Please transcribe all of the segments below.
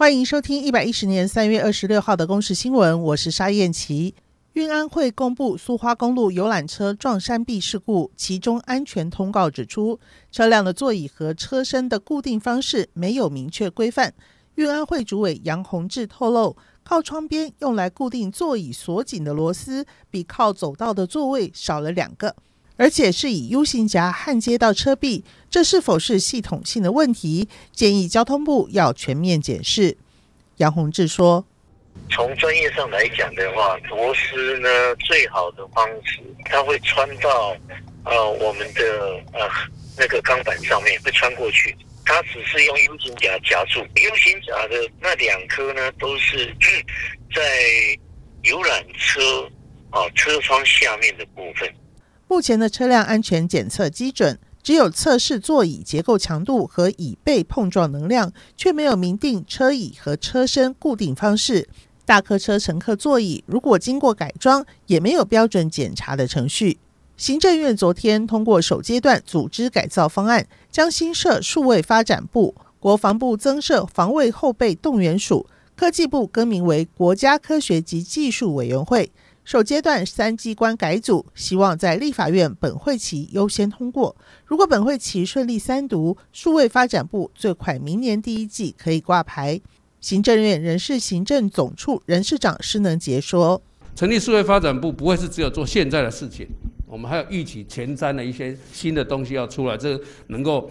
欢迎收听一百一十年三月二十六号的公视新闻，我是沙燕琪。运安会公布苏花公路游览车撞山壁事故，其中安全通告指出，车辆的座椅和车身的固定方式没有明确规范。运安会主委杨宏志透露，靠窗边用来固定座椅锁紧的螺丝，比靠走道的座位少了两个。而且是以 U 型夹焊接到车壁，这是否是系统性的问题？建议交通部要全面检视。杨宏志说：“从专业上来讲的话，螺丝呢最好的方式，它会穿到呃我们的呃那个钢板上面，会穿过去。它只是用 U 型夹夹住，U 型夹的那两颗呢，都是 在游览车啊、车窗下面的部分。”目前的车辆安全检测基准只有测试座椅结构强度和椅背碰撞能量，却没有明定车椅和车身固定方式。大客车乘客座椅如果经过改装，也没有标准检查的程序。行政院昨天通过首阶段组织改造方案，将新设数位发展部，国防部增设防卫后备动员署，科技部更名为国家科学及技术委员会。首阶段三机关改组，希望在立法院本会期优先通过。如果本会期顺利三读，数位发展部最快明年第一季可以挂牌。行政院人事行政总处人事长施能杰说：“成立数位发展部不会是只有做现在的事情，我们还有预起前瞻的一些新的东西要出来，这能够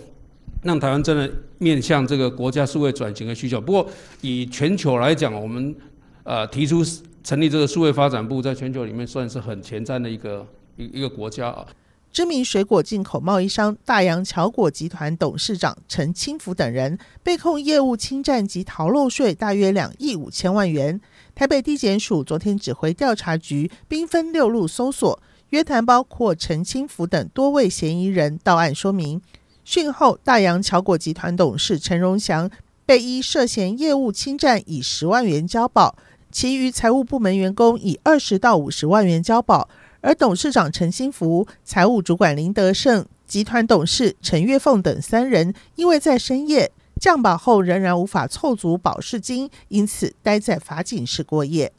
让台湾真的面向这个国家数位转型的需求。不过以全球来讲，我们呃提出。”成立这个数位发展部，在全球里面算是很前瞻的一个一一个国家啊。知名水果进口贸易商大洋巧果集团董事长陈清福等人被控业务侵占及逃漏税大约两亿五千万元。台北地检署昨天指挥调查局兵分六路搜索，约谈包括陈清福等多位嫌疑人到案说明。讯后，大洋巧果集团董事陈荣祥被依涉嫌业务侵占以十万元交保。其余财务部门员工以二十到五十万元交保，而董事长陈新福、财务主管林德胜、集团董事陈月凤等三人，因为在深夜降保后仍然无法凑足保释金，因此待在法警室过夜。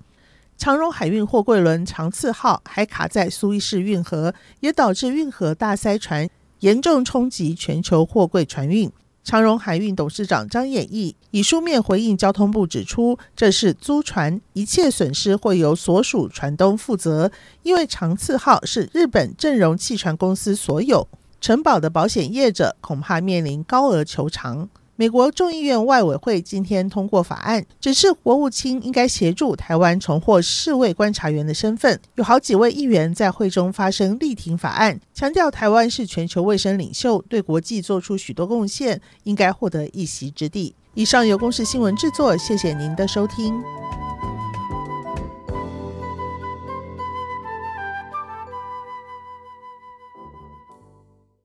长荣海运货柜轮长赐号还卡在苏伊士运河，也导致运河大塞船，严重冲击全球货柜船运。长荣海运董事长张衍义以书面回应交通部，指出这是租船，一切损失会由所属船东负责。因为长赐号是日本正荣汽船公司所有，承保的保险业者恐怕面临高额求偿。美国众议院外委会今天通过法案，指示国务卿应该协助台湾重获世卫观察员的身份。有好几位议员在会中发声力挺法案，强调台湾是全球卫生领袖，对国际做出许多贡献，应该获得一席之地。以上由公视新闻制作，谢谢您的收听。